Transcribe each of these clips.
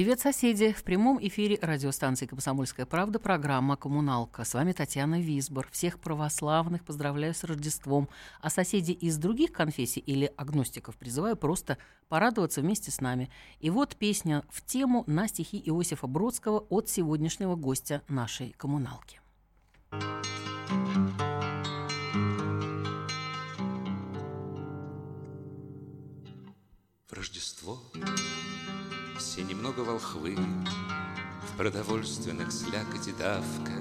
Привет, соседи! В прямом эфире радиостанции «Комсомольская правда» программа «Коммуналка». С вами Татьяна Висбор. Всех православных поздравляю с Рождеством. А соседей из других конфессий или агностиков призываю просто порадоваться вместе с нами. И вот песня в тему на стихи Иосифа Бродского от сегодняшнего гостя нашей «Коммуналки». В Рождество все немного волхвы, В продовольственных слякоти давка,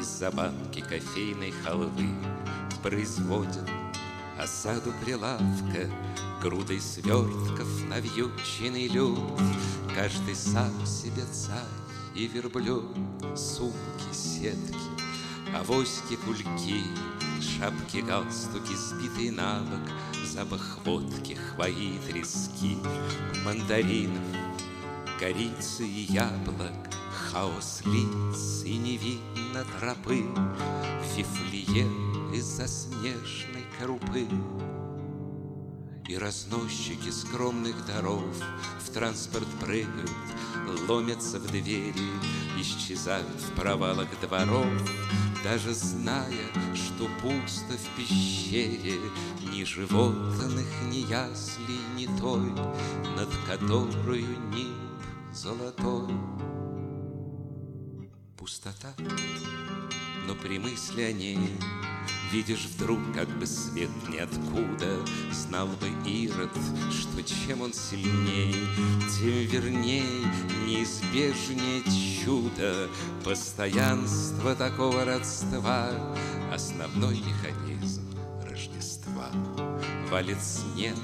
Из-за банки кофейной халвы Производят осаду прилавка, Грудой свертков навьюченный люд, Каждый сам себе царь и верблюд, Сумки, сетки, авоськи, кульки, Шапки, галстуки, сбитые на бок, Запах водки, хвои, трески, Мандаринов, корицы и яблок, Хаос лиц и не видно тропы, Фифлие из-за снежной крупы. И разносчики скромных даров В транспорт прыгают, ломятся в двери, Исчезают в провалах дворов, Даже зная, что пусто в пещере Ни животных, ни яслей, ни той, Над которую нимб золотой. Пустота, но при мысли о ней Видишь вдруг, как бы свет ниоткуда. Знал бы Ирод, что чем он сильней Тем верней, неизбежнее чудо. Постоянство такого родства Основной механизм Рождества. Валит снег,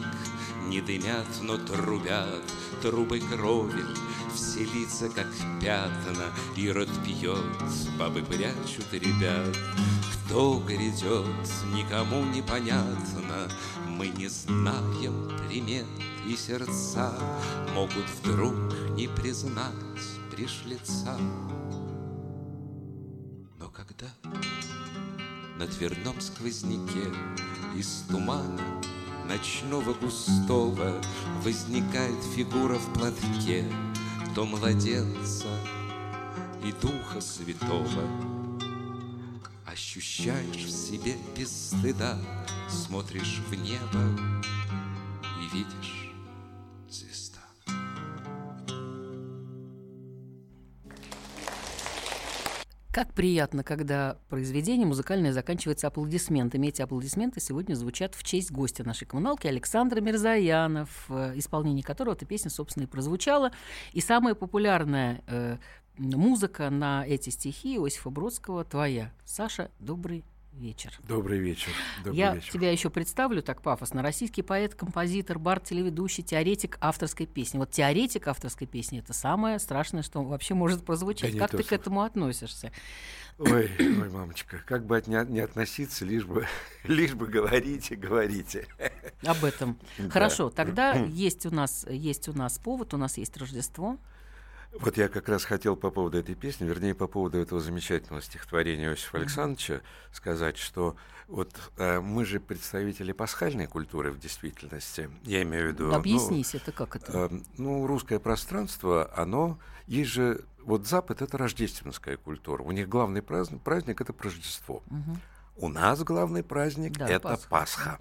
не дымят, но трубят Трубы крови, все лица как пятна Ирод пьет, бабы прячут ребят. Кто грядет, никому не понятно Мы не знаем примет и сердца. Могут вдруг не признать пришлица Но когда на дверном сквозняке Из тумана ночного густого Возникает фигура в платке То младенца и Духа Святого. Ощущаешь в себе без стыда Смотришь в небо и видишь Как приятно, когда произведение музыкальное заканчивается аплодисментами. Эти аплодисменты сегодня звучат в честь гостя нашей коммуналки Александра Мирзаянов, в исполнении которого эта песня, собственно, и прозвучала. И самая популярная э, музыка на эти стихи Иосифа Бродского «Твоя». Саша, добрый вечер. Добрый вечер. Добрый Я вечер. тебя еще представлю так пафосно. Российский поэт, композитор, бард, телеведущий, теоретик авторской песни. Вот теоретик авторской песни – это самое страшное, что вообще может прозвучать. Да как ты к слово. этому относишься? Ой, ой, мамочка, как бы от не, не относиться, лишь бы, лишь бы говорите, говорите. Об этом. Хорошо, тогда есть у нас есть у нас повод, у нас есть Рождество. Вот я как раз хотел по поводу этой песни, вернее, по поводу этого замечательного стихотворения Иосифа Александровича сказать, что вот э, мы же представители пасхальной культуры в действительности. Я имею в виду... ну, Объяснись, это как это? Э, Ну, русское пространство, оно... Есть же... Вот Запад — это рождественская культура. У них главный праздник, праздник — это Рождество. Мгм. У нас главный праздник Да, это Пасха. Пасха.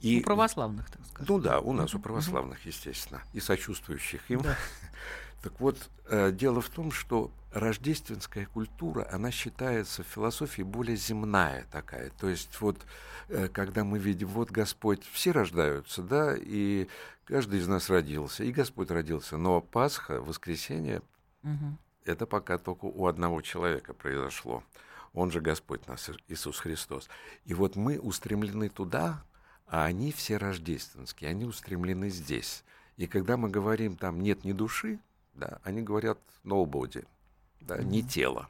И, У православных, так сказать. ну да, у нас у православных, естественно, и сочувствующих им. Да. Так вот, э, дело в том, что рождественская культура, она считается в философии более земная такая. То есть вот, э, когда мы видим, вот Господь, все рождаются, да, и каждый из нас родился, и Господь родился, но Пасха, воскресенье, Мгм. это пока только у одного человека произошло. Он же Господь наш, Иисус Христос. И вот мы устремлены туда, а они все рождественские, они устремлены здесь. И когда мы говорим, там нет ни души, да, они говорят nobody, да, не тело.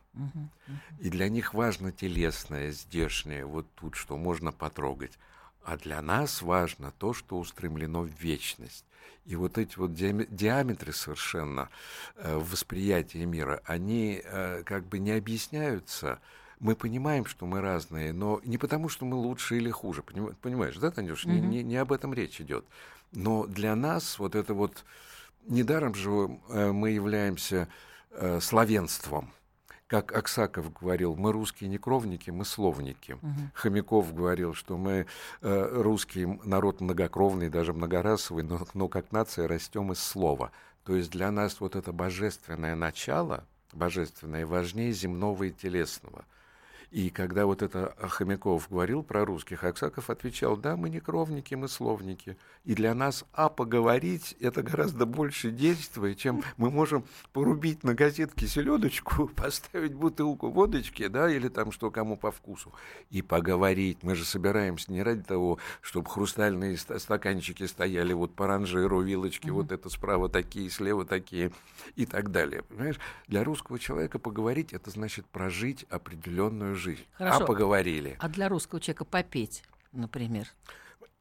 И для них важно телесное, здешнее, вот тут, что можно потрогать. А для нас важно то, что устремлено в вечность. И вот эти вот диаметры совершенно э, восприятия мира, они э, как бы не объясняются. Мы понимаем, что мы разные, но не потому, что мы лучше или хуже. Понимаешь, да, Танюш? Mm-hmm. Не, не, не об этом речь идет. Но для нас вот это вот... Недаром же э, мы являемся э, славянством как Аксаков говорил, мы русские не кровники, мы словники. Угу. Хомяков говорил, что мы э, русский народ многокровный, даже многорасовый, но, но как нация растем из слова. То есть для нас вот это божественное начало, божественное, важнее земного и телесного – и когда вот это Хомяков говорил про русских, Аксаков отвечал, да, мы не кровники, мы словники. И для нас, а поговорить, это гораздо больше действует, чем мы можем порубить на газетке селедочку, поставить бутылку водочки, да, или там что кому по вкусу, и поговорить. Мы же собираемся не ради того, чтобы хрустальные стаканчики стояли вот по ранжиру, вилочки, mm-hmm. вот это справа такие, слева такие и так далее. Понимаешь, для русского человека поговорить, это значит прожить определенную жизнь. Хорошо. А поговорили. А для русского человека попеть, например?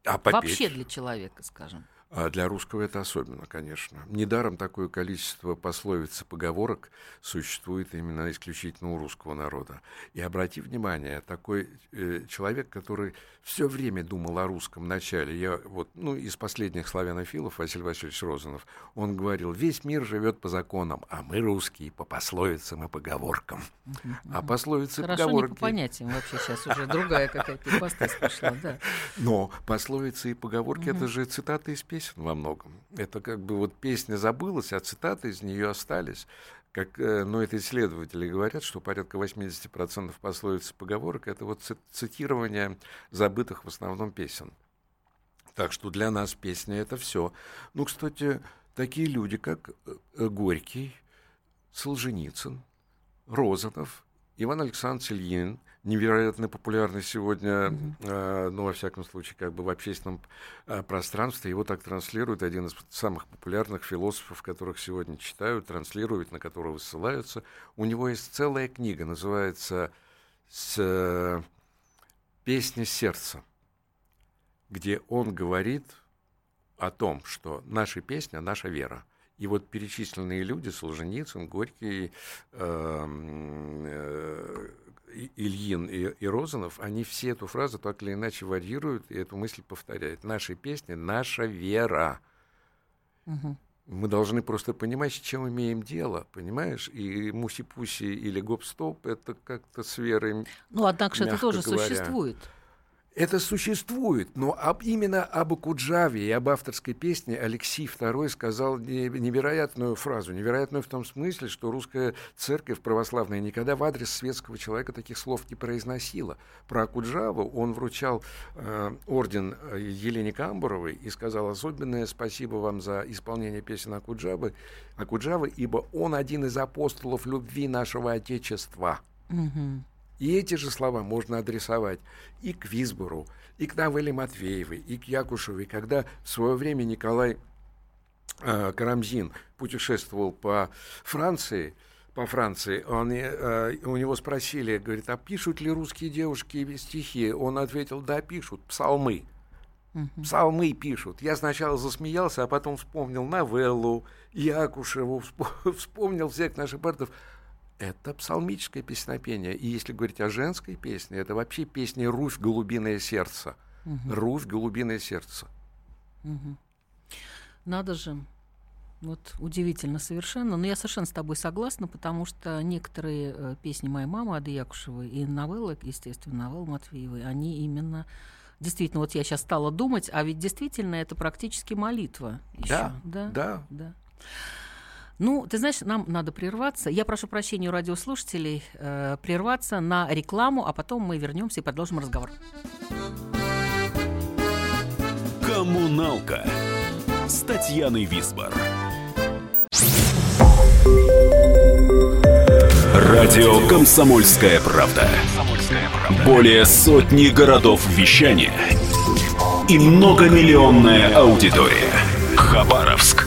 А попеть? Вообще для человека, скажем. А для русского это особенно, конечно. Недаром такое количество пословиц и поговорок существует именно исключительно у русского народа. И обрати внимание, такой э, человек, который все время думал о русском начале, я вот, ну, из последних славянофилов, Василий Васильевич Розанов, он говорил, весь мир живет по законам, а мы русские по пословицам и поговоркам. А пословицы Хорошо, и поговорки... не по понятиям вообще сейчас уже другая какая-то пошла, да. Но пословицы и поговорки — это же цитаты из песен во многом. Это как бы вот песня забылась, а цитаты из нее остались. Как, э, но это исследователи говорят, что порядка 80% пословиц и поговорок это вот цитирование забытых в основном песен. Так что для нас песня это все. Ну, кстати, такие люди, как э, Горький, Солженицын, Розанов, Иван Александрович Ильин, невероятно популярный сегодня, mm-hmm. э, ну, во всяком случае, как бы в общественном э, пространстве. Его так транслирует один из самых популярных философов, которых сегодня читают, транслируют, на которого ссылаются. У него есть целая книга, называется с, э, «Песня сердца», где он говорит о том, что наша песня — наша вера. И вот перечисленные люди, Солженицын, Горький, э, э, Ильин и, и Розанов, они все эту фразу так или иначе варьируют и эту мысль повторяют. Наши песни — наша вера. Угу. Мы должны просто понимать, с чем имеем дело, понимаешь? И муси-пуси или гоп-стоп — это как-то с верой, Ну, однако же это тоже говоря. существует. Это существует, но об, именно об Акуджаве и об авторской песне Алексей II сказал невероятную фразу. Невероятную в том смысле, что русская церковь православная никогда в адрес светского человека таких слов не произносила. Про Акуджаву он вручал э, орден э, Елене Камбуровой и сказал особенное спасибо вам за исполнение песен Акуджавы, Акуджавы, ибо он один из апостолов любви нашего Отечества. Угу. И эти же слова можно адресовать и к Висбору, и к Навеле Матвеевой, и к Якушевой, когда в свое время Николай э, Карамзин путешествовал по Франции, по Франции, он, э, у него спросили, говорит, а пишут ли русские девушки стихи? Он ответил, да, пишут, псалмы. Псалмы пишут. Я сначала засмеялся, а потом вспомнил новеллу, Якушеву, вспомнил всех наших поэтов это псалмическое песнопение. И если говорить о женской песне, это вообще песня «Руфь, голубиное сердце». Угу. «Руфь, голубиное сердце». Угу. Надо же. Вот удивительно совершенно. Но я совершенно с тобой согласна, потому что некоторые э, песни моей мамы Ады Якушевой и новеллы, естественно, новеллы Матвеевой, они именно действительно, вот я сейчас стала думать, а ведь действительно это практически молитва. Еще. Да, да, да. да. Ну, ты знаешь, нам надо прерваться. Я прошу прощения у радиослушателей э, прерваться на рекламу, а потом мы вернемся и продолжим разговор. Коммуналка с Татьяной Висбор. Радио Комсомольская правда". Более сотни городов вещания и многомиллионная аудитория. Хабаровск.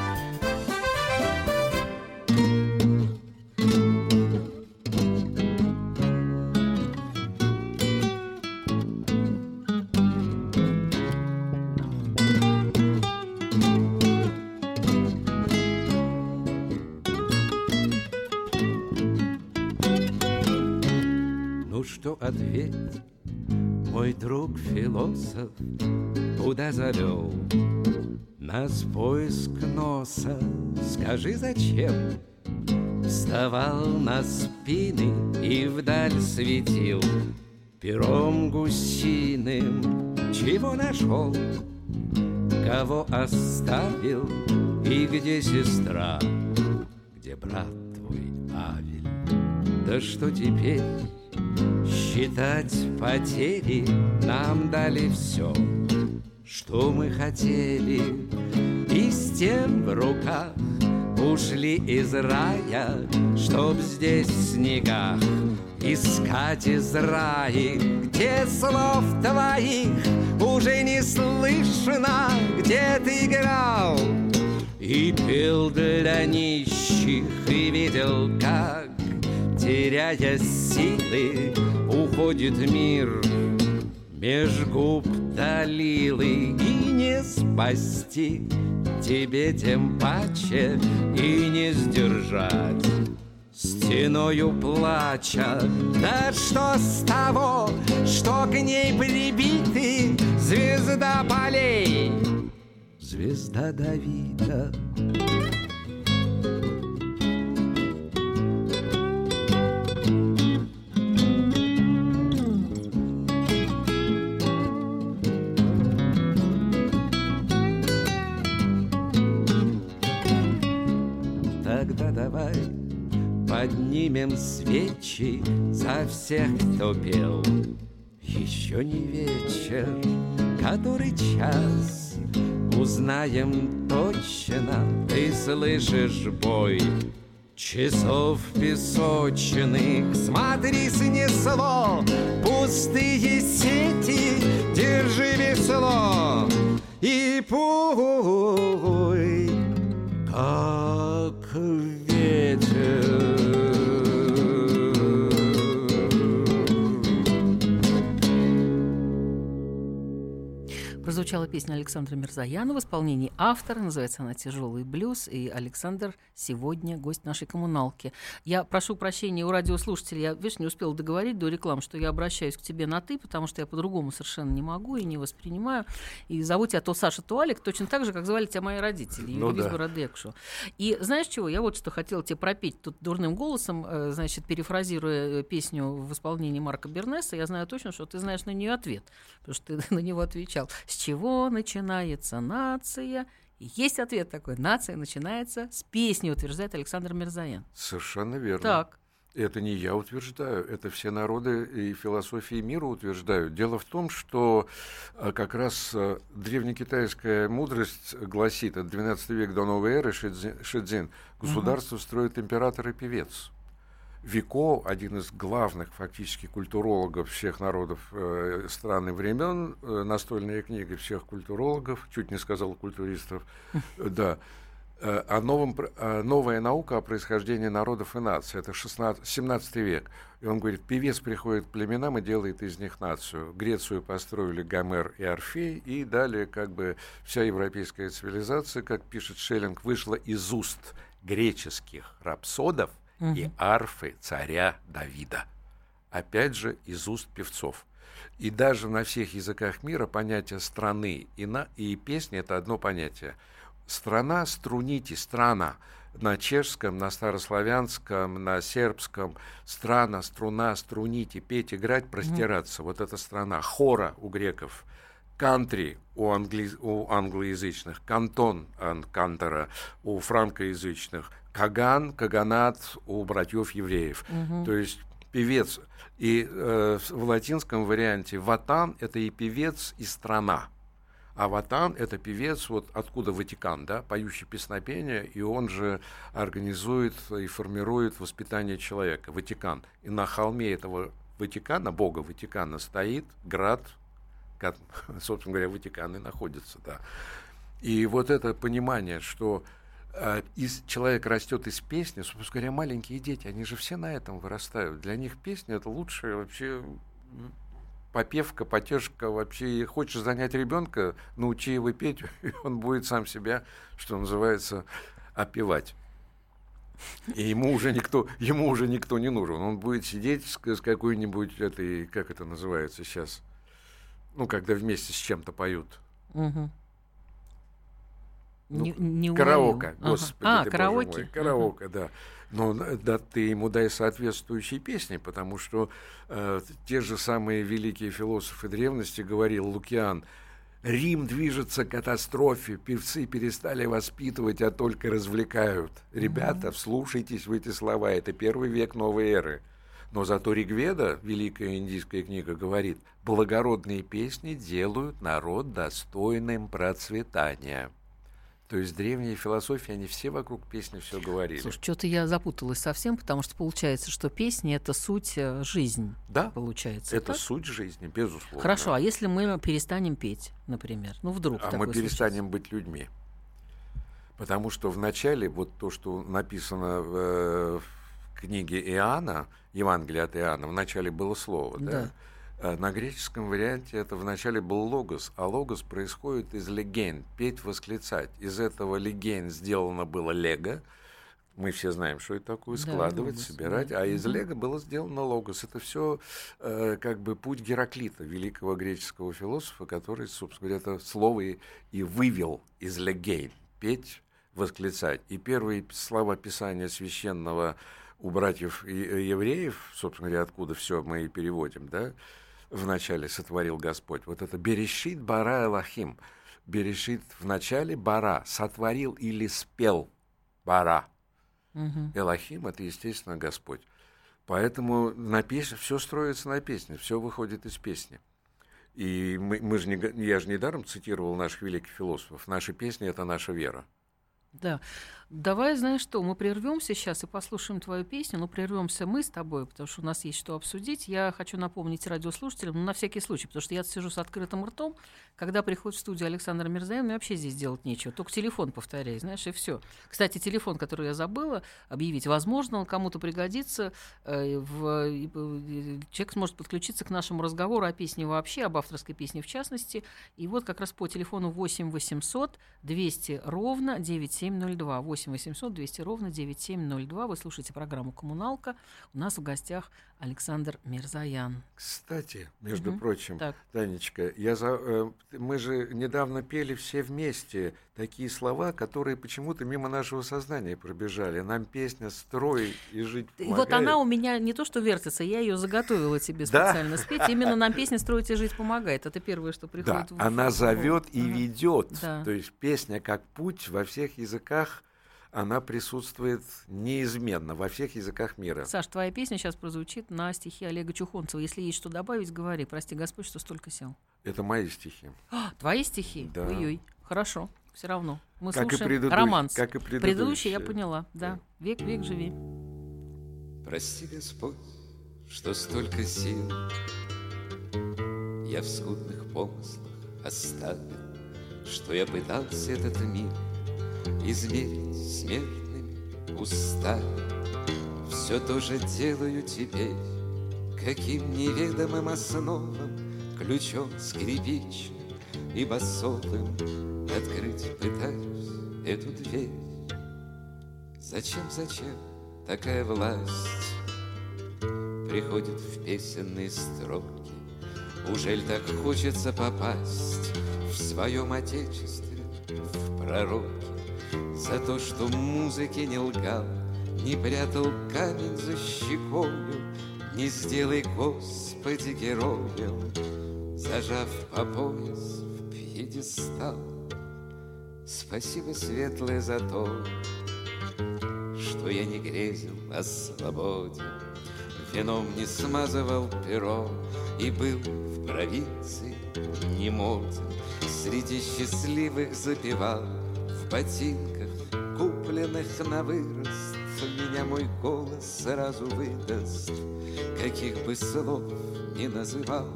Скажи, зачем? Вставал на спины И вдаль светил пером гусиным? Чего нашел, кого оставил? И где сестра, где брат твой Авель? Да что теперь? Считать потери Нам дали все, что мы хотели. И с тем в руках ушли из рая Чтоб здесь в снегах искать из рая Где слов твоих уже не слышно Где ты играл и пел для нищих И видел, как теряя силы, уходит мир меж губ талилы и не спасти тебе тем паче и не сдержать стеною плача. Да что с того, что к ней прибиты звезда полей, звезда Давида. Поднимем свечи за всех, кто пел. Еще не вечер, который час Узнаем точно, ты слышишь бой Часов песочных Смотри, снесло Пустые сети Держи весло И пой Как Прозвучала песня Александра Мирзаянова в исполнении автора. Называется она «Тяжелый блюз». И Александр сегодня гость нашей коммуналки. Я прошу прощения у радиослушателей. Я, видишь, не успела договорить до рекламы, что я обращаюсь к тебе на «ты», потому что я по-другому совершенно не могу и не воспринимаю. И зову тебя то Саша, то Алик, точно так же, как звали тебя мои родители. Ну Юрий да. Бородекшу. И знаешь чего? Я вот что хотела тебе пропеть тут дурным голосом, э, значит, перефразируя э, песню в исполнении Марка Бернеса. Я знаю точно, что ты знаешь на нее ответ, потому что ты на него отвечал. С чего начинается нация? И есть ответ такой. Нация начинается с песни, утверждает Александр Мирзаян. Совершенно верно. Так. Это не я утверждаю, это все народы и философии мира утверждают. Дело в том, что а, как раз а, древнекитайская мудрость гласит, от 12 века до новой эры Шидзи- Шидзин, государство строит император и певец. Вико, один из главных фактически культурологов всех народов э, стран и времен, э, настольная книга всех культурологов, чуть не сказал культуристов, э, да, э, о новом, новая наука о происхождении народов и наций. Это 16, 17 век. И он говорит, певец приходит к племенам и делает из них нацию. Грецию построили Гомер и Орфей, и далее как бы вся европейская цивилизация, как пишет Шеллинг, вышла из уст греческих рапсодов и арфы царя Давида. Опять же, из уст певцов. И даже на всех языках мира понятие страны и, на, и песни – это одно понятие. Страна, струните, страна. На чешском, на старославянском, на сербском страна, струна, струните, петь, играть, простираться. Вот это страна. Хора у греков. Кантри у, англи... у англоязычных, кантон ан- кантора у франкоязычных, каган, каганат у братьев евреев. То есть певец. И э, в латинском варианте ватан — это и певец, и страна. А Ватан — это певец, вот откуда Ватикан, да, поющий песнопение, и он же организует и формирует воспитание человека, Ватикан. И на холме этого Ватикана, бога Ватикана, стоит град, как, собственно говоря, Ватикан и находится, да. И вот это понимание, что из, человек растет из песни, собственно говоря, маленькие дети, они же все на этом вырастают. Для них песня это лучшее вообще попевка, потешка вообще. Хочешь занять ребенка, научи его петь, и он будет сам себя, что называется, опевать. И ему уже никто, ему уже никто не нужен. Он будет сидеть с, с какой-нибудь этой, как это называется сейчас, ну, когда вместе с чем-то поют. Угу. Ну, не, не караоке, господи, ага. а, караоке. мой, караоке, ага. да. Но да, ты ему дай соответствующие песни, потому что э, те же самые великие философы древности говорил Лукиан, Рим движется к катастрофе, певцы перестали воспитывать, а только развлекают. Ребята, mm-hmm. вслушайтесь в эти слова, это первый век новой эры. Но зато Ригведа, великая индийская книга, говорит, благородные песни делают народ достойным процветания. То есть древние философии, они все вокруг песни все говорили. Слушай, что-то я запуталась совсем, потому что получается, что песни — это суть э, жизни. Да, получается. Это так? суть жизни, безусловно. Хорошо, а если мы перестанем петь, например? Ну, вдруг А мы перестанем случится. быть людьми. Потому что в начале, вот то, что написано в, э, в книге Иоанна, Евангелие от Иоанна, в начале было слово, да? да? Э, на греческом варианте это вначале был логос, а логос происходит из леген, петь, восклицать. Из этого леген сделано было лего, мы все знаем, что это такое, складывать, да, собирать, да. а из лего было сделано логос. Это все э, как бы путь Гераклита, великого греческого философа, который, собственно говоря, это слово и, и вывел из легейн, петь, восклицать. И первые слова Писания священного у братьев евреев, собственно говоря, откуда все мы и переводим, да, вначале сотворил Господь. Вот это Берешит Бара Элахим. Берешит в начале Бара. Сотворил или спел Бара. Угу. Элохим это, естественно, Господь. Поэтому на песне все строится на песне, все выходит из песни. И мы, мы же не, я же недаром цитировал наших великих философов. Наши песни это наша вера. Да. Давай, знаешь что, мы прервемся сейчас и послушаем твою песню, но прервемся мы с тобой, потому что у нас есть что обсудить. Я хочу напомнить радиослушателям, ну, на всякий случай, потому что я сижу с открытым ртом, когда приходит в студию Александр Мирзаев, мне вообще здесь делать нечего, только телефон повторяй, знаешь, и все. Кстати, телефон, который я забыла объявить, возможно, он кому-то пригодится, э, в, э, человек сможет подключиться к нашему разговору о песне вообще, об авторской песне в частности, и вот как раз по телефону 8 800 200 ровно 9702, 8 8 800 200 ровно 9702. Вы слушаете программу «Коммуналка». У нас в гостях Александр Мирзаян. Кстати, между угу. прочим, так. Танечка, я за, э, мы же недавно пели все вместе такие слова, которые почему-то мимо нашего сознания пробежали. Нам песня «Строй и жить помогает». Вот она у меня не то что вертится, я ее заготовила тебе специально спеть. Именно нам песня «Строить и жить помогает». Это первое, что приходит да, в она зовет и ведет. Да. То есть песня как путь во всех языках она присутствует неизменно во всех языках мира. Саш, твоя песня сейчас прозвучит на стихи Олега Чухонцева. Если есть что добавить, говори. Прости Господь, что столько сел. Это мои стихи. А, твои стихи? Да. Ой-ой. Хорошо, все равно. Мы как слушаем и предыдущ... романс. Как и предыдущий. предыдущий я поняла, да. да. Век, век живи. Прости, Господь, что столько сил Я в скудных помыслах оставил, Что я пытался этот мир измерить смертными устами. Все то же делаю теперь, каким неведомым основам Ключом скрипичным и басовым Открыть пытаюсь эту дверь. Зачем, зачем такая власть Приходит в песенные строки? Ужель так хочется попасть В своем отечестве, в пророки? За то, что музыке не лгал, Не прятал камень за щекою, Не сделай, Господи, героем, Зажав по пояс в пьедестал. Спасибо, светлое, за то, Что я не грезил о свободе, Вином не смазывал перо И был в провинции не моден Среди счастливых запевал ботинках, купленных на вырост Меня мой голос сразу выдаст Каких бы слов не называл.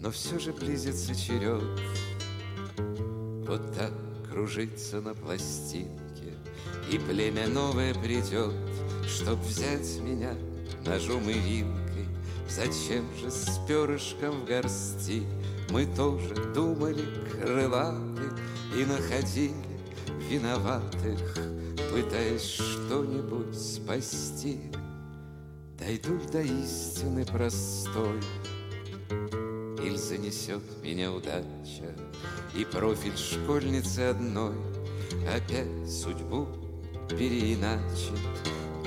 Но все же близится черед Вот так кружиться на пластинке И племя новое придет Чтоб взять меня ножом и вилкой Зачем же с перышком в горсти Мы тоже думали крылаты И находили виноватых. Пытаясь что-нибудь спасти Дойду до истины простой. Иль занесет меня удача И профиль школьницы одной. Опять судьбу переиначит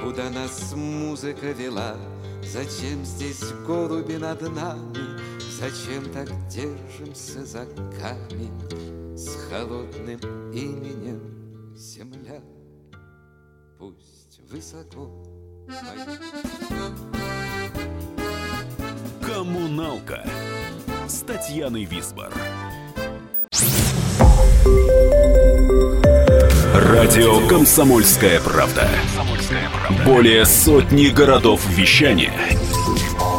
Куда нас музыка вела. Зачем здесь голуби над нами Зачем так держимся за камень С холодным именем земля Пусть высоко стоит. Коммуналка с Татьяной Висбор. Радио Комсомольская правда". Более сотни городов вещания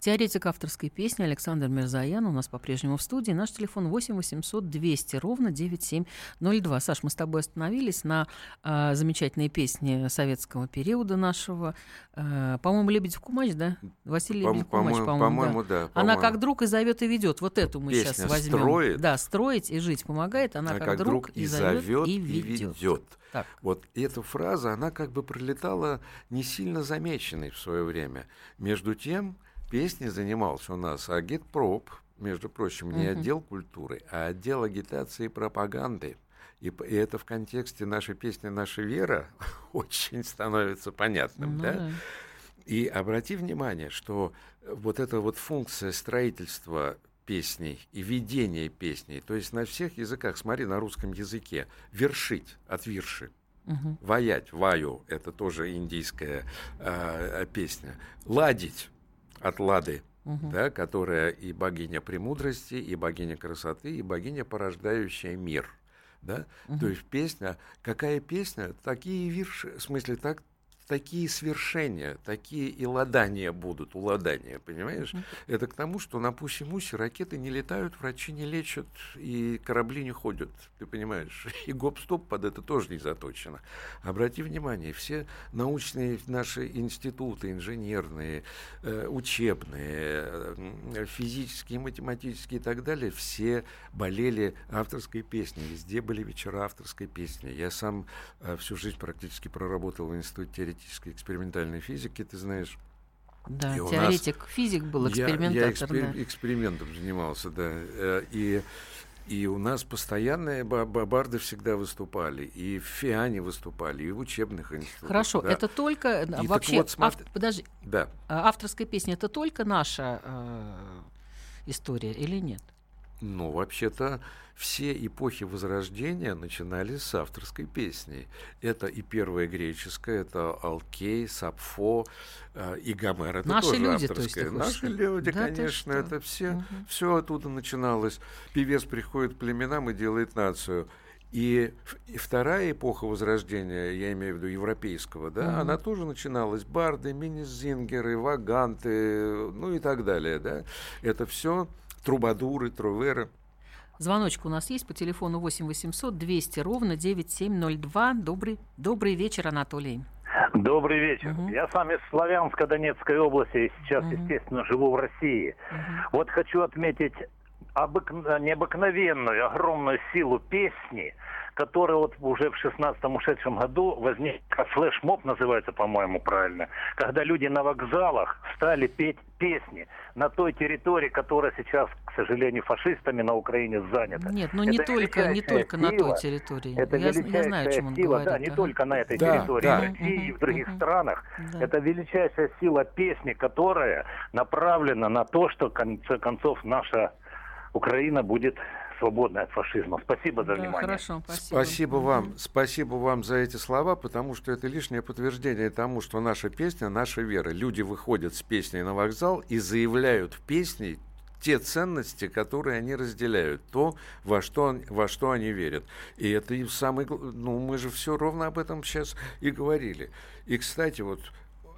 Теоретик авторской песни Александр Мирзаян у нас по-прежнему в студии. Наш телефон 8 800 200 ровно 9702. Саш, мы с тобой остановились на э, замечательной песне советского периода нашего. Э, по-моему, Лебедев Кумач, да? Василий По- Лебедев Кумач, по-моему, по-моему, по-моему, да, Она по-моему. как друг и зовет и ведет. Вот эту мы Песня сейчас возьмем. «Строит». Да, строить и жить помогает. Она, Она как, друг, и зовет и ведет. ведет. Так. Вот эта фраза, она как бы пролетала не сильно замеченной в свое время. Между тем, песней занимался у нас агитпроп, между прочим, не отдел культуры, а отдел агитации и пропаганды. И, и это в контексте нашей песни «Наша вера» очень становится понятным. Ну да? да. И обрати внимание, что вот эта вот функция строительства песней и ведения песней, то есть на всех языках, смотри, на русском языке, вершить от вирши, Мгм. ваять, ваю, это тоже индийская э, песня, ладить от лады, Мгм. да, которая и богиня премудрости, и богиня красоты, и богиня, порождающая мир. Да? То есть песня, какая песня, такие вирши, в смысле, так, такие свершения, такие и ладания будут, уладания, понимаешь? Это к тому, что на Пуси-Мусе ракеты не летают, врачи не лечат, и корабли не ходят, ты понимаешь? И гоп-стоп под это тоже не заточено. Обрати внимание, все научные наши институты, инженерные, э, учебные, э, физические, математические и так далее, все болели авторской песней. Везде были вечера авторской песни. Я сам э, всю жизнь практически проработал в Институте теоретической экспериментальной физики, ты знаешь. Да, И у нас- теоретик, физик был, Я- экспериментатор. Я, экспер- да. экспериментом занимался, да. Э, И, и у нас постоянные ба- ба- барды всегда выступали. И в ФИАНе выступали, и в учебных институтах. Хорошо, да. это только э, так вообще вот, смотри- ав- подожди, Да. а авторская песня это только наша э, история или нет? Ну, вообще-то, все эпохи Возрождения начинались с авторской песни. Это и первая греческая, это Алкей, Сапфо, э, и Гомер. Это Наши тоже люди, то есть, авторская. ты хочешь Наши сказать? люди, Да конечно, это все, Мгм. все оттуда начиналось. Певец приходит к племенам и делает нацию. И, и вторая эпоха Возрождения, я имею в виду европейского, да, Мгм. она тоже начиналась. Барды, мини-зингеры, ваганты, ну и так далее, да. Это все трубадуры, труверы. Звоночек у нас есть по телефону 8 800 200 ровно 9702. Добрый, добрый вечер, Анатолий. Добрый вечер. Мгм. Я сам из Славянска Донецкой области и сейчас, Мгм. естественно, живу в России. Вот хочу отметить обык- необыкновенную, огромную силу песни, который вот уже в 16-м ушедшем году возник, как флешмоб называется, по-моему, правильно, когда люди на вокзалах стали петь песни на той территории, которая сейчас, к сожалению, фашистами на Украине занята. Нет, ну не Это только, не только сила, на той территории. Это я, величайшая я знаю, о чем он сила, говорит. да, не ага. только на этой Да, территории, да. в России и в других Мгм, странах. Да. Это величайшая сила песни, которая направлена на то, что в конце концов наша Украина будет свободной от фашизма. Спасибо за Да, внимание. хорошо, спасибо. Спасибо вам, спасибо вам за эти слова, потому что это лишнее подтверждение тому, что наша песня, наша вера. Люди выходят с песней на вокзал и заявляют в песне те ценности, которые они разделяют, то, во что, он- во что они верят. И это и самый... Ну, мы же все ровно об этом сейчас и говорили. И, кстати, вот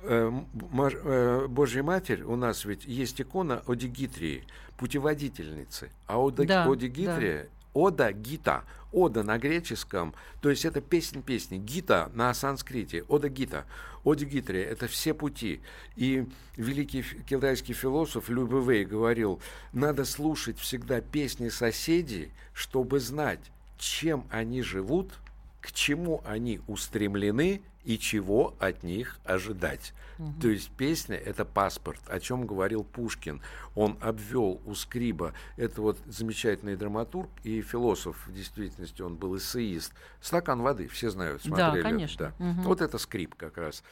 Божья Матерь, у нас ведь есть икона Одигитрии, путеводительницы. А Ода, Да, Одигитрия, Ода Гита, Ода на греческом, то есть это песнь песни, Гита на санскрите, Ода Гита, Оди Гитрия, это все пути. И великий китайский философ Лю Бэвэй говорил, надо слушать всегда песни соседей, чтобы знать, чем они живут, к чему они устремлены и чего от них ожидать. То есть песня – это паспорт, о чем говорил Пушкин. Он обвел у Скриба, это вот замечательный драматург и философ, в действительности он был эссеист. «Стакан воды», все знают, Да, смотрели. конечно. да. Мгм. Вот это Скриб как раз.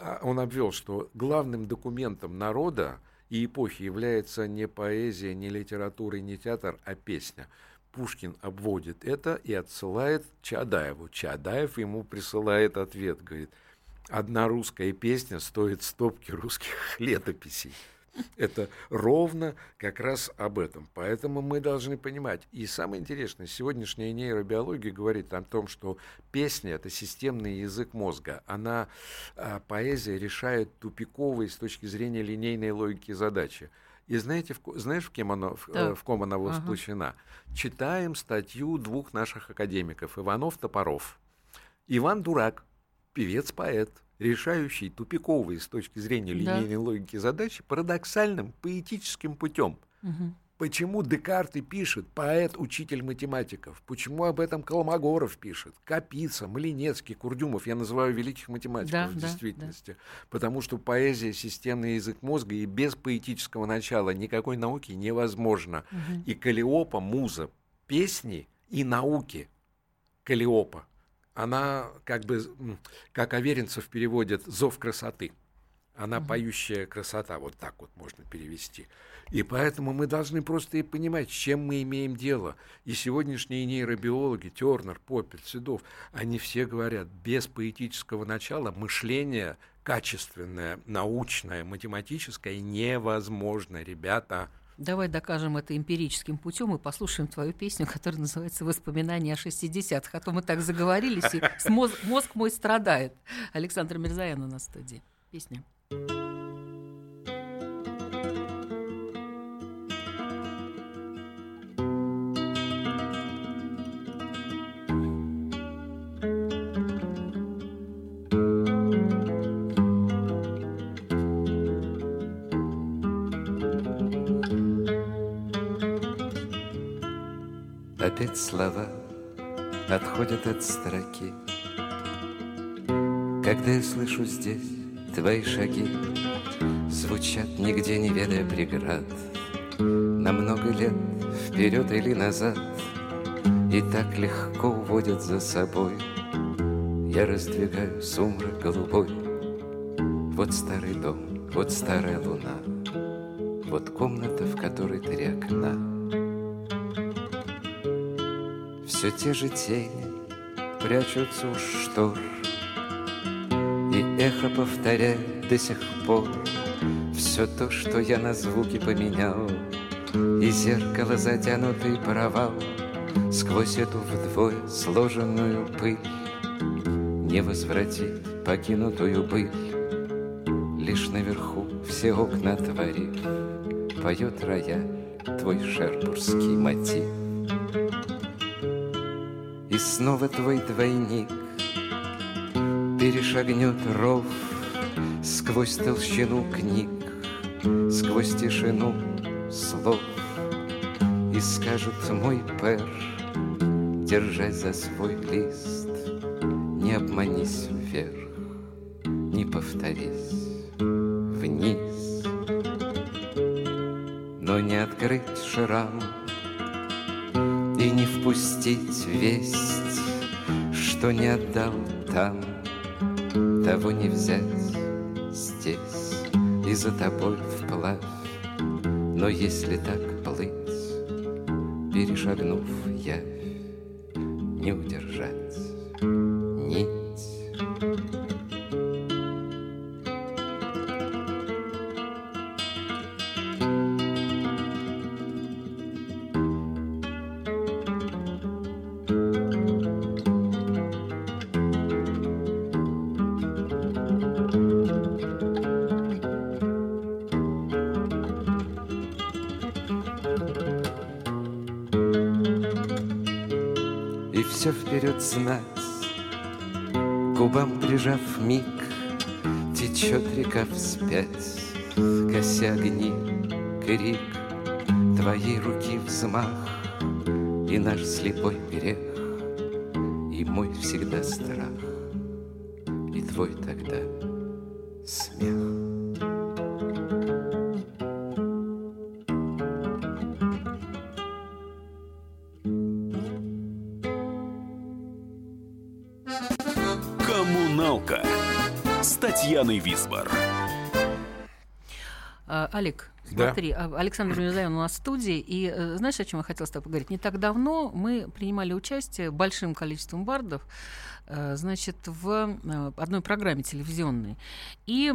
А Он обвел, что главным документом народа и эпохи является не поэзия, не литература и не театр, а песня. Пушкин обводит это и отсылает Чадаеву. Чадаев ему присылает ответ, говорит, одна русская песня стоит стопки русских летописей. Это ровно как раз об этом. Поэтому мы должны понимать. И самое интересное, сегодняшняя нейробиология говорит о том, что песня – это системный язык мозга. Она, а, поэзия решает тупиковые с точки зрения линейной логики задачи. И знаете, в знаешь, в, кем оно, в, э, Так. в ком она Ага. воплощена? Читаем статью двух наших академиков, Иванов-Топоров. Иван Дурак, певец-поэт, решающий тупиковые с точки зрения Да. линейной логики задачи парадоксальным поэтическим путем. Мгм. Почему Декарт и пишет поэт, учитель математиков? Почему об этом Колмогоров пишет? Капица, Малинецкий, Курдюмов. Я называю великих математиков Да, в да, действительности. Потому что поэзия – системный язык мозга, и без поэтического начала никакой науки невозможно. И Калиопа, муза песни и науки Калиопа, она как бы, как Аверинцев переводит, зов красоты. Она поющая красота, вот так вот можно перевести. И поэтому мы должны просто и понимать, с чем мы имеем дело. И сегодняшние нейробиологи, Тернер, Поппель, Седов, они все говорят, без поэтического начала мышление качественное, научное, математическое невозможно, ребята. Давай докажем это эмпирическим путем и послушаем твою песню, которая называется «Воспоминания о 60-х». А то мы так заговорились, и с моз- мозг мой страдает. Александр Мирзаян у нас в студии. Песня. Слова отходят от строки. Когда я слышу здесь твои шаги Звучат нигде не ведая преград. На много лет вперед или назад И так легко уводят за собой. Я раздвигаю сумрак голубой. Вот старый дом, вот старая луна Вот комната, в которой три окна все те же тени прячутся у штор. И эхо повторяет до сих пор Все то, что я на звуки поменял. И зеркало затянутый провал Сквозь эту вдвое сложенную пыль Не возвратит покинутую быль. Лишь наверху все окна творив Поет рояль твой шербургский мотив снова твой двойник. Перешагнет ров Сквозь толщину книг Сквозь тишину слов. И скажет мой пэр держась за свой лист, Не обманись Что не отдал там, Того не взять здесь И за тобой вплавь. Но если так плыть, Перешагнув явь, не удержать знать, Губам прижав миг, Течет река вспять, Кося огни, крик, Твоей руки взмах И наш слепой грех, смотри, а, Александр Мирзаев у нас в студии, и э, знаешь, о чем я хотела с тобой поговорить? Не так давно мы принимали участие большим количеством бардов, значит, в э, одной программе телевизионной. И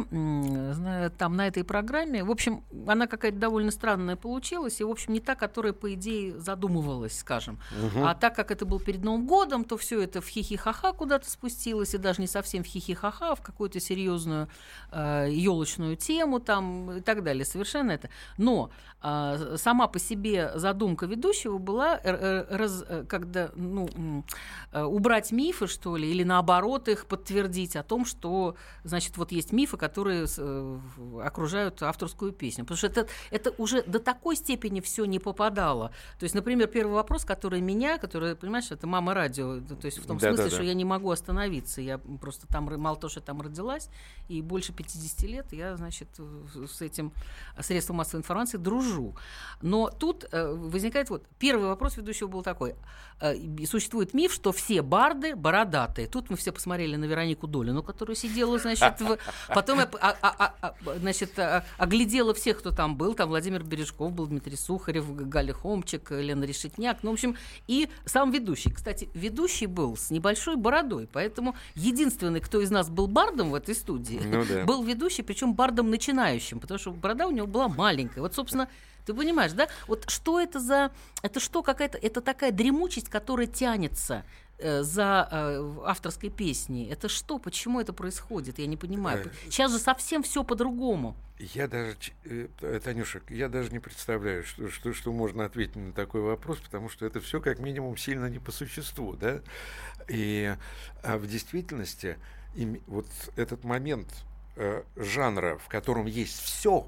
там на этой программе, в общем, она какая-то довольно странная получилась, и, в общем, не та, которая, по идее, задумывалась, скажем. А так как это был перед Новым годом, то все это в хихи-ха-ха куда-то спустилось, и даже не совсем в хихи-ха-ха, а в какую-то серьезную елочную тему там и так далее. Совершенно это. Но а, сама по себе задумка ведущего была э, э, раз- э, когда ну, э, убрать мифы, что ли, или наоборот их подтвердить о том, что, значит, вот есть мифы, которые э, окружают авторскую песню. Потому что это, это уже до такой степени все не попадало. То есть, например, первый вопрос, который меня, который, понимаешь, это мама радио, то есть в том смысле, Да-да-да. что я не могу остановиться. Я просто там, мало того, что там родилась, и больше 50 лет я, значит, с этим средством массовой информации дружу. Но тут э, возникает вот первый вопрос ведущего был такой. Э, существует миф, что все барды бородатые. Тут мы все посмотрели на Веронику Долину, которая сидела, значит, в... потом я а- а- а- а, значит, а- оглядела всех, кто там был. Там Владимир Бережков был, Дмитрий Сухарев, Галя Хомчик, Лена Решетняк. Ну, в общем, и сам ведущий. Кстати, ведущий был с небольшой бородой, поэтому единственный, кто из нас был бардом в этой студии, Ну да. был ведущий, причем бардом начинающим, потому что борода у него была маленькая. Вот, собственно, ты понимаешь, да? Вот что это за... Это что какая-то... Это такая дремучесть, которая тянется за э, авторской песней. Это что? Почему это происходит? Я не понимаю. Э, Сейчас же совсем все по-другому. Я даже, э, э, Танюша, я даже не представляю, что, что, что можно ответить на такой вопрос, потому что это все как минимум сильно не по существу, да. И а в действительности им- вот этот момент э, жанра, в котором есть все,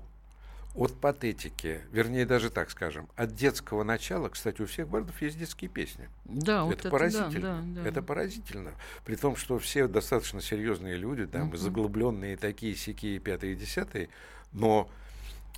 от патетики, вернее даже так скажем, от детского начала, кстати, у всех бардов есть детские песни. Да, вот это, это, поразительно. да, да, да. Это поразительно. При том, что все достаточно серьезные люди, там, Мгм. заглубленные такие, сякие, пятые, десятые, но,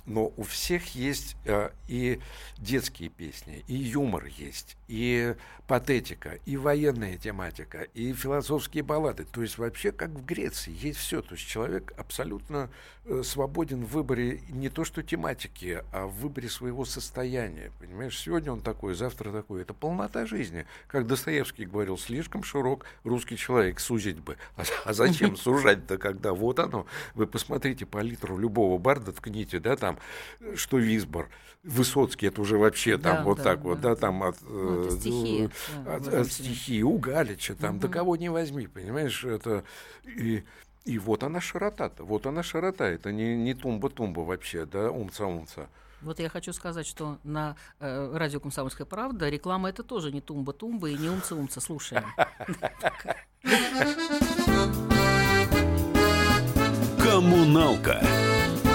но у всех есть э, и детские песни, и юмор есть, и патетика, и военная тематика, и философские баллады. То есть вообще как в Греции есть все. То есть человек абсолютно э, свободен в выборе не то что тематики, а в выборе своего состояния. Понимаешь, сегодня он такой, завтра такой. Это полнота жизни. Как Достоевский говорил, слишком широк русский человек, сузить бы. А, а зачем сужать-то, когда вот оно? Вы посмотрите палитру любого барда, ткните, да, там, э, что Висбор, Высоцкий, это уже вообще там Да, вот да, так вот, да. да, там от, Ну, э, стихия, да, от, от стихии, у Галича, там, да Мгм. кого не возьми, понимаешь, это и, и вот она широта-то, вот она широта, это не, не тумба-тумба вообще, да, умца-умца. Вот я хочу сказать, что на э, радио «Комсомольская правда» реклама это тоже не тумба-тумба и не умца-умца. Слушаем. Коммуналка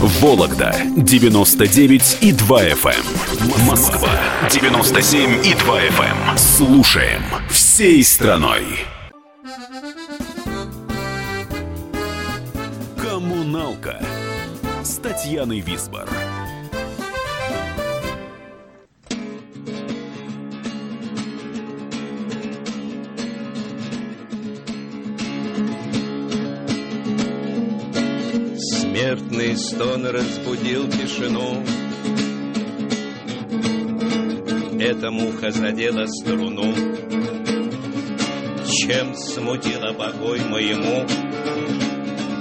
Эм. Вологда 99 и 2 FM. Эм. Москва 97 и 2 FM. Слушаем всей страной. Коммуналка с Татьяной Висбор. Стон разбудил тишину. Эта муха задела струну. Чем смутила покой моему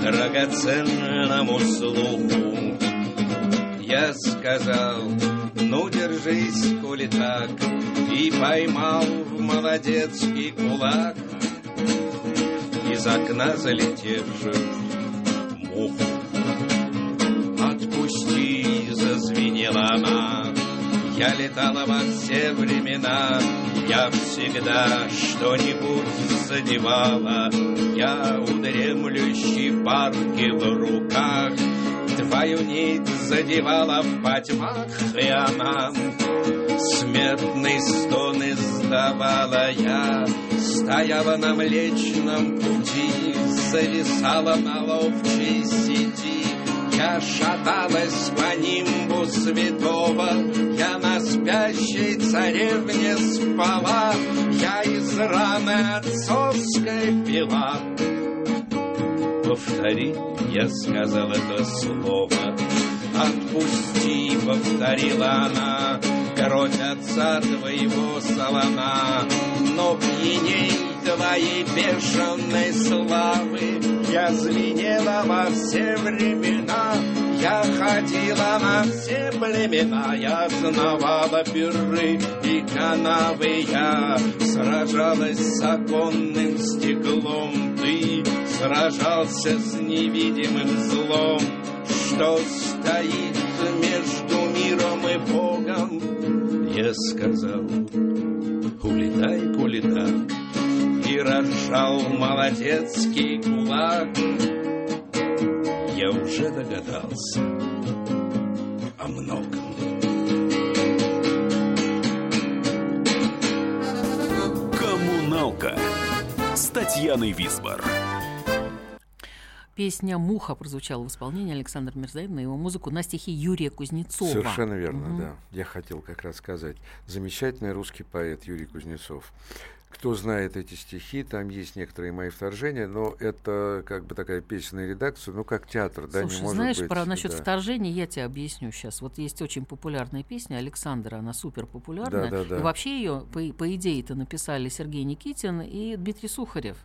Драгоценному слуху? Я сказал, ну держись, коли так И поймал в молодецкий кулак Из окна залетевшую муху звенела она. Я летала во все времена, я всегда что-нибудь задевала. Я у дремлющей парки в руках Твою нить задевала в потьмах, и она Смертный стон издавала я Стояла на Млечном пути Зависала на ловчей сети я шаталась по нимбу святого, Я на спящей царевне спала, Я из раны отцовской пила. Повтори, я сказал это слово, Отпусти, повторила она, Кровь отца твоего солона, Но пьяней твоей бешеной славы. Я звенела во все времена, я ходила на все племена, я знавала пиры и канавы, я сражалась с оконным стеклом, ты сражался с невидимым злом, что стоит между миром и Богом. Я сказал, улетай, и разжал молодецкий кулак. Я уже догадался о многом. Коммуналка с Татьяной Висбор. Песня «Муха» прозвучала в исполнении Александра Мирзаева на его музыку на стихи Юрия Кузнецова. Совершенно верно, угу. да. Я хотел как раз сказать. Замечательный русский поэт Юрий Кузнецов. Кто знает эти стихи, там есть некоторые мои вторжения, но это как бы такая песенная редакция, ну как театр, да, Слушай, не может знаешь, быть. про насчет да. вторжения я тебе объясню сейчас. Вот есть очень популярная песня Александра, она супер популярная. Да, да, да. И вообще ее, по, по идее, это написали Сергей Никитин и Дмитрий Сухарев.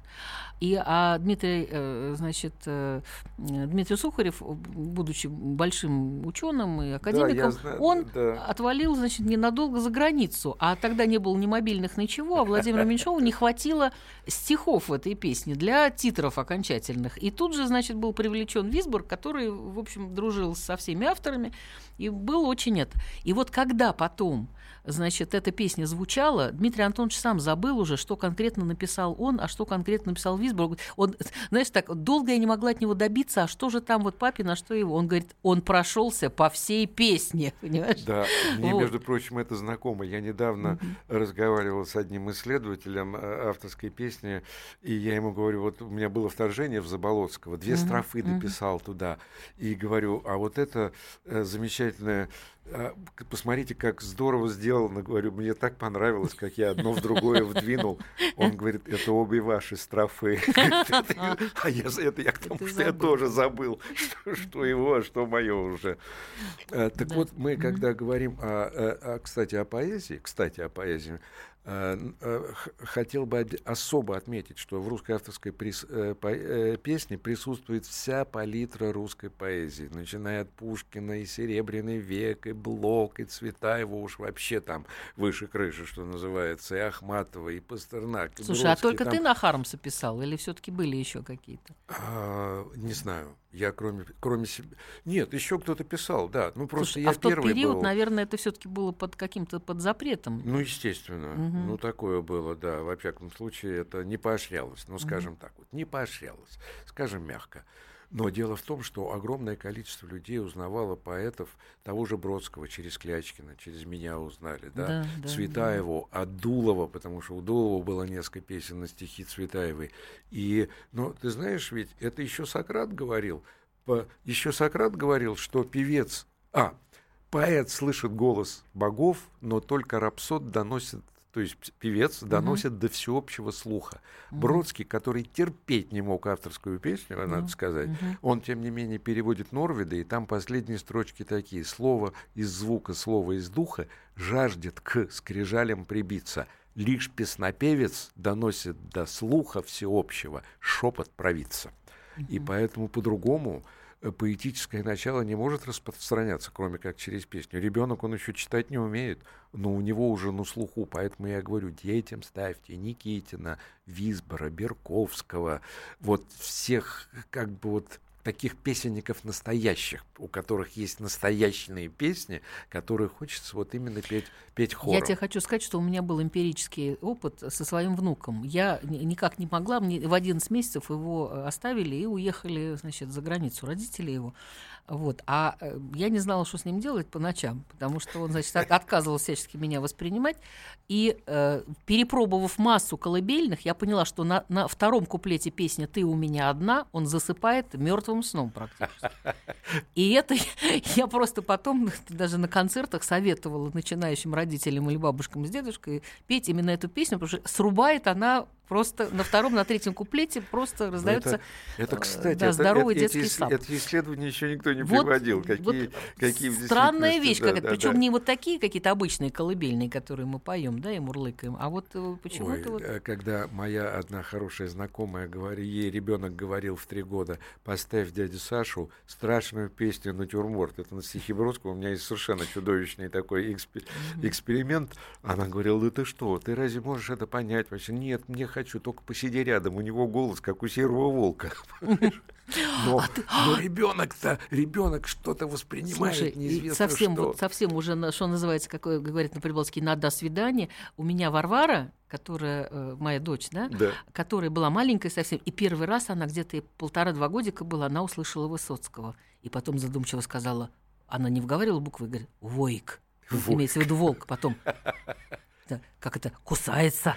И а Дмитрий, э, значит, э, Дмитрий Сухарев, будучи большим ученым и академиком, да, знаю, он да. отвалил, значит, ненадолго за границу. А тогда не было ни мобильных, ничего, а Владимиру Меньшову не хватило стихов в этой песне для титров окончательных. И тут же, значит, был привлечен Висборг, который, в общем, дружил со всеми авторами, и был очень это. И вот когда потом значит, эта песня звучала, Дмитрий Антонович сам забыл уже, что конкретно написал он, а что конкретно написал Висборг. Он, знаешь, так долго я не могла от него добиться, а что же там вот папин, а что его? Он говорит, он прошелся по всей песне, понимаешь? Да, мне, Вот. между прочим, это знакомо. Я недавно разговаривал с одним исследователем э, авторской песни, и я ему говорю, вот у меня было вторжение в Заболоцкого, две строфы дописал туда, и говорю, а вот это э, замечательное а, посмотрите, как здорово сделано. Говорю, мне так понравилось, как я одно в другое вдвинул. Он говорит, это обе ваши строфы. А я за это, я к тому, что я тоже забыл, что, его, а что мое уже. А, Так вот, мы, когда говорим, о, кстати, о поэзии, кстати, о поэзии, Э, э, хотел бы особо отметить, что в русской авторской э, песне присутствует вся палитра русской поэзии, начиная от Пушкина и Серебряный век, и Блок, и Цветаева, уж вообще там выше крыши, что называется, и Ахматова, и Пастернак. И Слушай, Бродский, а только там... ты на Хармса писал, или все-таки были еще какие-то? А, не знаю. Я кроме, кроме себя... Нет, еще кто-то писал, да. Ну, просто Слушай, я а в тот первый период, был. наверное, это все-таки было под каким-то под запретом. Ну, естественно. Мгм. Ну, такое было, да. Во всяком случае, это не поощрялось. Ну, скажем так вот, не поощрялось. Скажем мягко. Но дело в том, что огромное количество людей узнавало поэтов того же Бродского через Клячкина, через меня узнали, да, Да, да, Цветаеву, от Дулова, потому что у Дулова было несколько песен на стихи Цветаевой. И, ну, ты знаешь, ведь это еще Сократ говорил, по- еще Сократ говорил, что певец, а, поэт слышит голос богов, но только рапсод доносит то есть певец доносит до всеобщего слуха. Бродский, который терпеть не мог авторскую песню, надо сказать, он, тем не менее, переводит Норвида, и там последние строчки такие. Слово из звука, слово из духа жаждет к скрижалям прибиться. Лишь песнопевец доносит до слуха всеобщего шепот провидца. И поэтому по-другому поэтическое начало не может распространяться, кроме как через песню. Ребенок, он еще читать не умеет, но у него уже на слуху, поэтому я говорю, детям ставьте Никитина, Висбора, Берковского, вот всех как бы вот таких песенников настоящих, у которых есть настоящие песни, которые хочется вот именно петь, петь хором. Я тебе хочу сказать, что у меня был эмпирический опыт со своим внуком. Я ни- никак не могла, мне в 11 месяцев его э, оставили и уехали, значит, за границу родители его. Вот. А э, я не знала, что с ним делать по ночам, потому что он, значит, от- отказывался всячески меня воспринимать. И э, перепробовав массу колыбельных, я поняла, что на, на втором куплете песни «Ты у меня одна» он засыпает мертвым сном практически. И это я просто потом даже на концертах советовала начинающим родителям или бабушкам с дедушкой петь именно эту песню, потому что срубает она просто на втором, на третьем куплете просто Ну, раздается это, это, э, кстати, да, это- здоровый это- детский эти, сап. эти исследования еще никто не Вот- приводил. Какие, вот какие странная вещь да, какая-то. да, Причем да. не вот такие какие-то обычные колыбельные, которые мы поем, да, и мурлыкаем, а вот э, почему-то вот. э, когда моя одна хорошая знакомая говорит, ей ребенок говорил в три года, поставь дядю Сашу страшную песню «Натюрморт». Это на стихи Бродского. У меня есть совершенно чудовищный такой экспе- эксперимент. Она говорила, да ты что, ты разве можешь это понять вообще? Нет, мне хочу, только посиди рядом, у него голос, как у серого волка. Но, но ребенок-то, ребенок что-то воспринимает, Слушай, неизвестно совсем, что. вот, совсем уже, что называется, как говорят на Прибалтике, на «до свидания». У меня Варвара, которая э, моя дочь, да, Да. которая была маленькая совсем, и первый раз она где-то полтора-два годика была, она услышала Высоцкого. И потом задумчиво сказала, она не вговорила буквы, говорит, «воик». Войк. Имеется в виду волк. Потом, да, как это, кусается.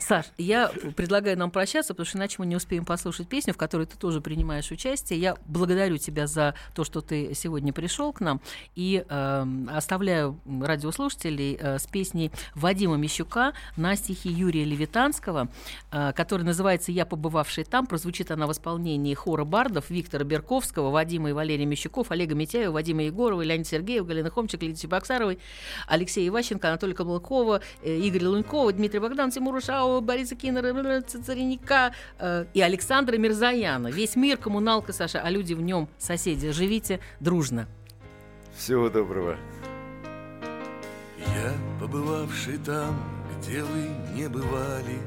Саш, я предлагаю нам прощаться, потому что иначе мы не успеем послушать песню, в которой ты тоже принимаешь участие. Я благодарю тебя за то, что ты сегодня пришел к нам, и э, оставляю радиослушателей э, с песней Вадима Мещука на стихи Юрия Левитанского, э, которая называется «Я побывавший там». Прозвучит она в исполнении хора бардов Виктора Берковского, Вадима и Валерия Мещуков, Олега Митяева, Вадима Егорова, Леонида Сергеева, Галины Хомчик, Лидии Баксаровой, Алексея Иващенко, Анатолия Каблукова, э, Игоря Лунькова, Дмитрия Богдан, Тимура Шаова, Бориса Кинера, Цареника э, и Александра Мирзаяна. Весь мир коммуналка, Саша, а люди в нем соседи. Живите дружно. Всего доброго. Я, побывавший там, где вы не бывали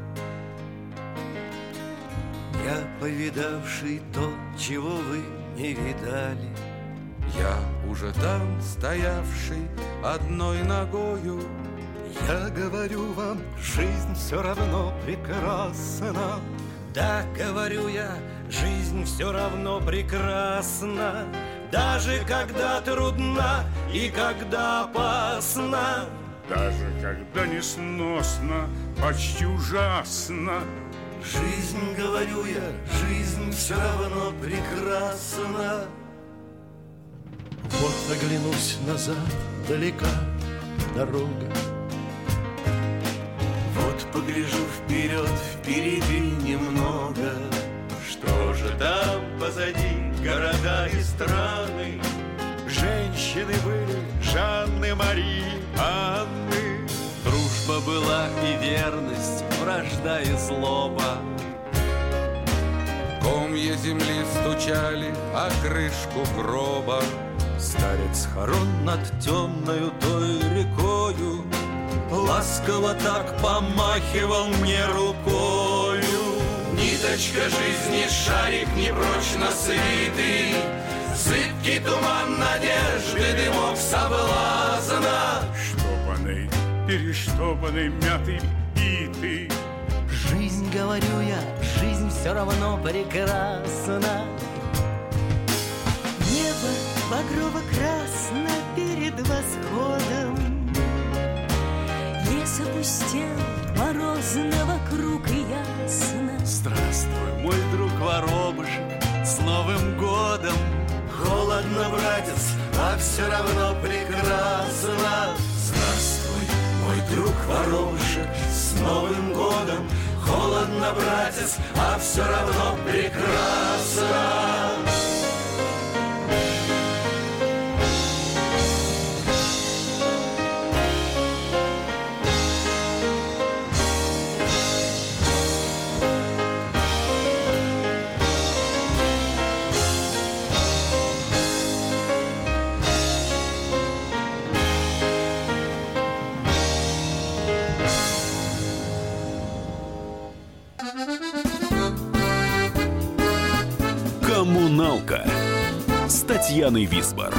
Я, повидавший то, чего вы не видали Я уже там стоявший одной ногою Я говорю вам, жизнь все равно прекрасна. Да, говорю я, жизнь все равно прекрасна, даже когда трудна и когда опасна. Даже когда несносно, почти ужасно. Жизнь, говорю я, жизнь все равно прекрасна. Вот оглянусь назад, далека дорога погляжу вперед, впереди немного. Что же там позади? Города и страны? Женщины были Жанны, Марии, Анны. Дружба была и верность, вражда и злоба. Комья земли стучали о крышку гроба. Старец хорон над темною той рекою Ласково так помахивал мне рукою. Ниточка жизни, шарик непрочно свитый Зыбкий туман надежды, дымок соблазна. Штопанный, перештопанный, мятый, битый Жизнь, говорю я, жизнь все равно прекрасна. Небо багрово-красно перед восходом Лес опустел, морозно вокруг и ясно. Здравствуй, мой друг воробушек, с Новым годом. Холодно, братец, а все равно прекрасно. Здравствуй, мой друг воробушек, с Новым годом. Холодно, братец, а все равно прекрасно Татьяной Висбор.